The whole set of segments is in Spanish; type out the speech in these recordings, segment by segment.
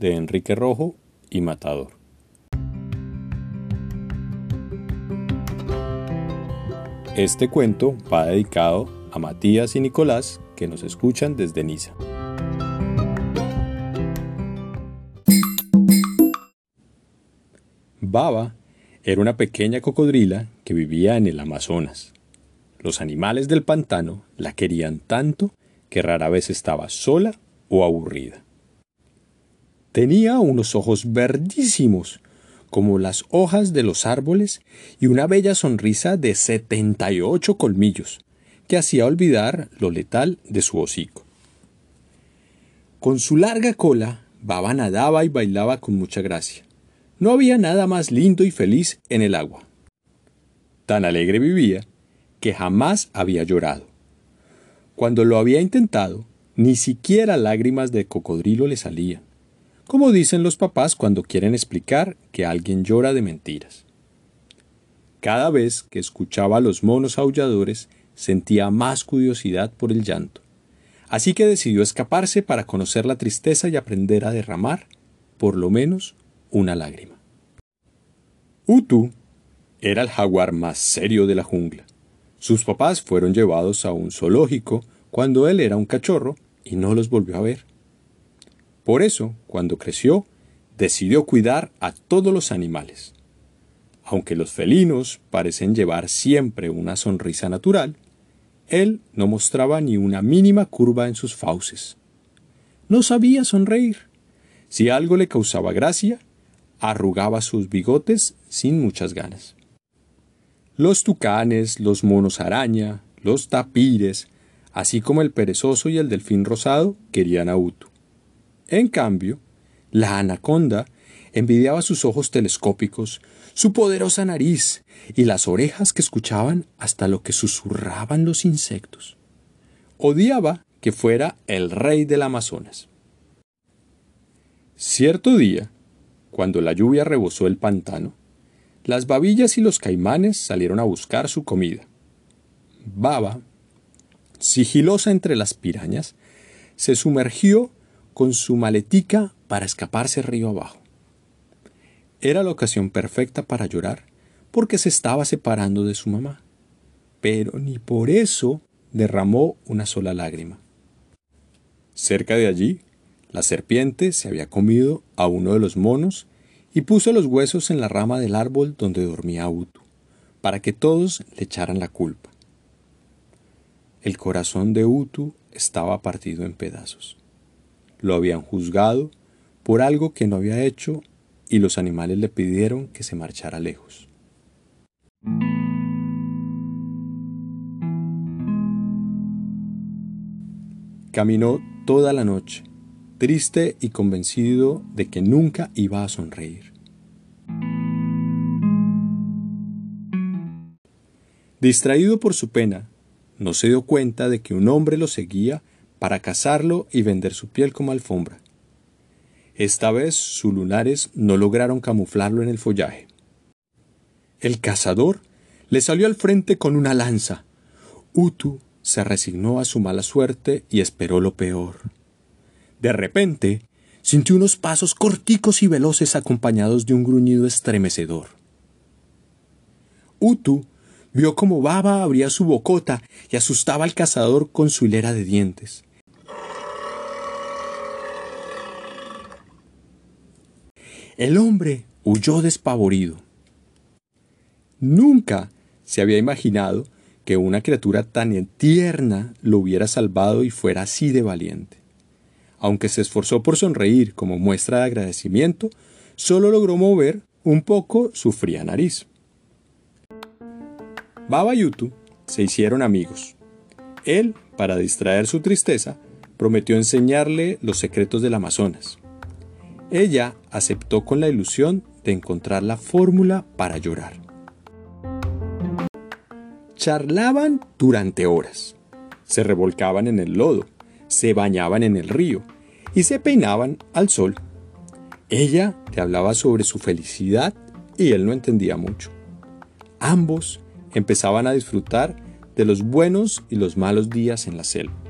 de Enrique Rojo y Matador. Este cuento va dedicado a Matías y Nicolás que nos escuchan desde Niza. Baba era una pequeña cocodrila que vivía en el Amazonas. Los animales del pantano la querían tanto que rara vez estaba sola o aburrida. Tenía unos ojos verdísimos, como las hojas de los árboles, y una bella sonrisa de setenta y ocho colmillos, que hacía olvidar lo letal de su hocico. Con su larga cola, Baba nadaba y bailaba con mucha gracia. No había nada más lindo y feliz en el agua. Tan alegre vivía que jamás había llorado. Cuando lo había intentado, ni siquiera lágrimas de cocodrilo le salían, como dicen los papás cuando quieren explicar que alguien llora de mentiras. Cada vez que escuchaba a los monos aulladores, sentía más curiosidad por el llanto, así que decidió escaparse para conocer la tristeza y aprender a derramar, por lo menos, una lágrima. Utu era el jaguar más serio de la jungla. Sus papás fueron llevados a un zoológico cuando él era un cachorro y no los volvió a ver. Por eso, cuando creció, decidió cuidar a todos los animales. Aunque los felinos parecen llevar siempre una sonrisa natural, él no mostraba ni una mínima curva en sus fauces. No sabía sonreír. Si algo le causaba gracia, arrugaba sus bigotes sin muchas ganas. Los tucanes, los monos araña, los tapires, así como el perezoso y el delfín rosado querían a Utu. En cambio, la anaconda envidiaba sus ojos telescópicos, su poderosa nariz y las orejas que escuchaban hasta lo que susurraban los insectos. Odiaba que fuera el rey del Amazonas. Cierto día, cuando la lluvia rebosó el pantano, las babillas y los caimanes salieron a buscar su comida. Baba, sigilosa entre las pirañas, se sumergió con su maletica para escaparse río abajo. Era la ocasión perfecta para llorar, porque se estaba separando de su mamá. Pero ni por eso derramó una sola lágrima. Cerca de allí, la serpiente se había comido a uno de los monos y puso los huesos en la rama del árbol donde dormía Utu, para que todos le echaran la culpa. El corazón de Utu estaba partido en pedazos. Lo habían juzgado por algo que no había hecho y los animales le pidieron que se marchara lejos. Caminó toda la noche, triste y convencido de que nunca iba a sonreír. Distraído por su pena, no se dio cuenta de que un hombre lo seguía para cazarlo y vender su piel como alfombra. Esta vez sus lunares no lograron camuflarlo en el follaje. El cazador le salió al frente con una lanza. Utu se resignó a su mala suerte y esperó lo peor. De repente, sintió unos pasos corticos y veloces acompañados de un gruñido estremecedor. Utu vio cómo Baba abría su bocota y asustaba al cazador con su hilera de dientes. El hombre huyó despavorido. Nunca se había imaginado que una criatura tan tierna lo hubiera salvado y fuera así de valiente. Aunque se esforzó por sonreír como muestra de agradecimiento, solo logró mover un poco su fría nariz. Baba y Utu se hicieron amigos. Él, para distraer su tristeza, prometió enseñarle los secretos del Amazonas. Ella aceptó con la ilusión de encontrar la fórmula para llorar. Charlaban durante horas. Se revolcaban en el lodo, se bañaban en el río y se peinaban al sol. Ella le hablaba sobre su felicidad y él no entendía mucho. Ambos empezaban a disfrutar de los buenos y los malos días en la selva.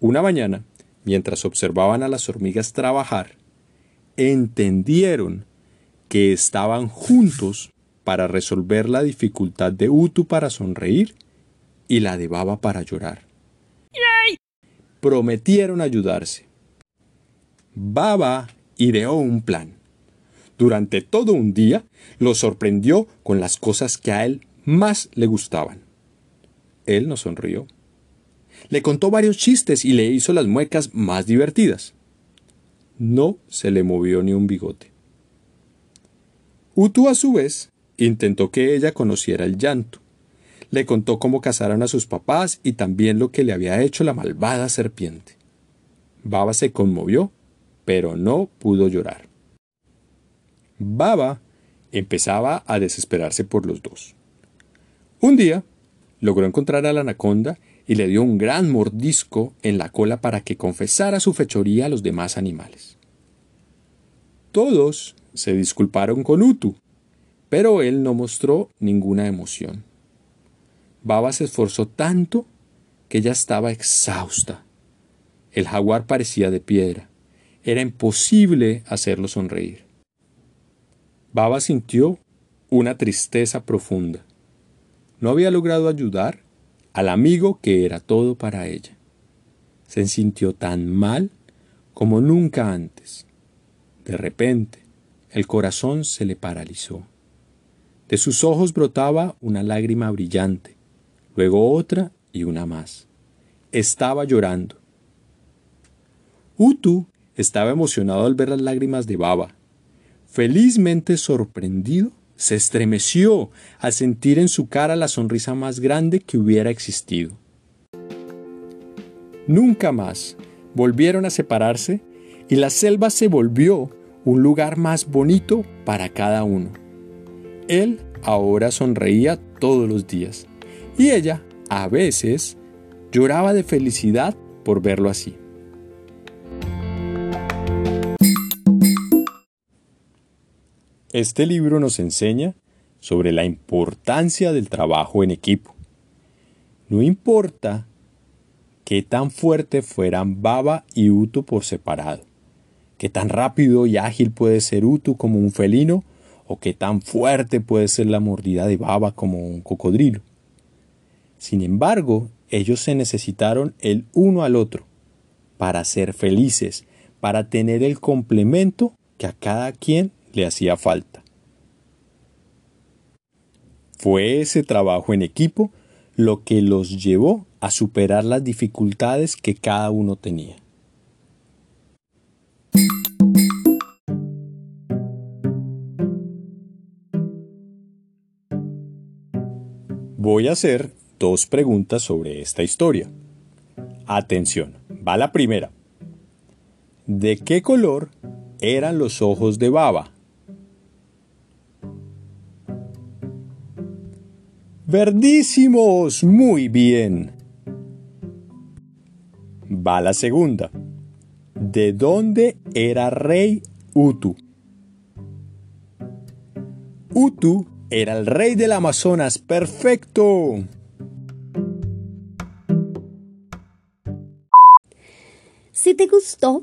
Una mañana, mientras observaban a las hormigas trabajar, entendieron que estaban juntos para resolver la dificultad de Utu para sonreír y la de Baba para llorar. Prometieron ayudarse. Baba ideó un plan. Durante todo un día lo sorprendió con las cosas que a él más le gustaban. Él no sonrió. Le contó varios chistes y le hizo las muecas más divertidas. No se le movió ni un bigote. Utu a su vez intentó que ella conociera el llanto. Le contó cómo casaron a sus papás y también lo que le había hecho la malvada serpiente. Baba se conmovió, pero no pudo llorar. Baba empezaba a desesperarse por los dos. Un día logró encontrar a la anaconda y le dio un gran mordisco en la cola para que confesara su fechoría a los demás animales. Todos se disculparon con Utu, pero él no mostró ninguna emoción. Baba se esforzó tanto que ya estaba exhausta. El jaguar parecía de piedra. Era imposible hacerlo sonreír. Baba sintió una tristeza profunda. No había logrado ayudar al amigo que era todo para ella. Se sintió tan mal como nunca antes. De repente, el corazón se le paralizó. De sus ojos brotaba una lágrima brillante, luego otra y una más. Estaba llorando. Utu estaba emocionado al ver las lágrimas de Baba. Felizmente sorprendido, se estremeció al sentir en su cara la sonrisa más grande que hubiera existido. Nunca más volvieron a separarse y la selva se volvió un lugar más bonito para cada uno. Él ahora sonreía todos los días y ella, a veces, lloraba de felicidad por verlo así. Este libro nos enseña sobre la importancia del trabajo en equipo. No importa qué tan fuerte fueran Baba y Utu por separado, qué tan rápido y ágil puede ser Utu como un felino, o qué tan fuerte puede ser la mordida de Baba como un cocodrilo. Sin embargo, ellos se necesitaron el uno al otro para ser felices, para tener el complemento que a cada quien le hacía falta. Fue ese trabajo en equipo lo que los llevó a superar las dificultades que cada uno tenía. Voy a hacer dos preguntas sobre esta historia. Atención, va la primera. ¿De qué color eran los ojos de Baba? Verdísimos, muy bien. Va la segunda. ¿De dónde era rey Utu? Utu era el rey del Amazonas. Perfecto. Si te gustó,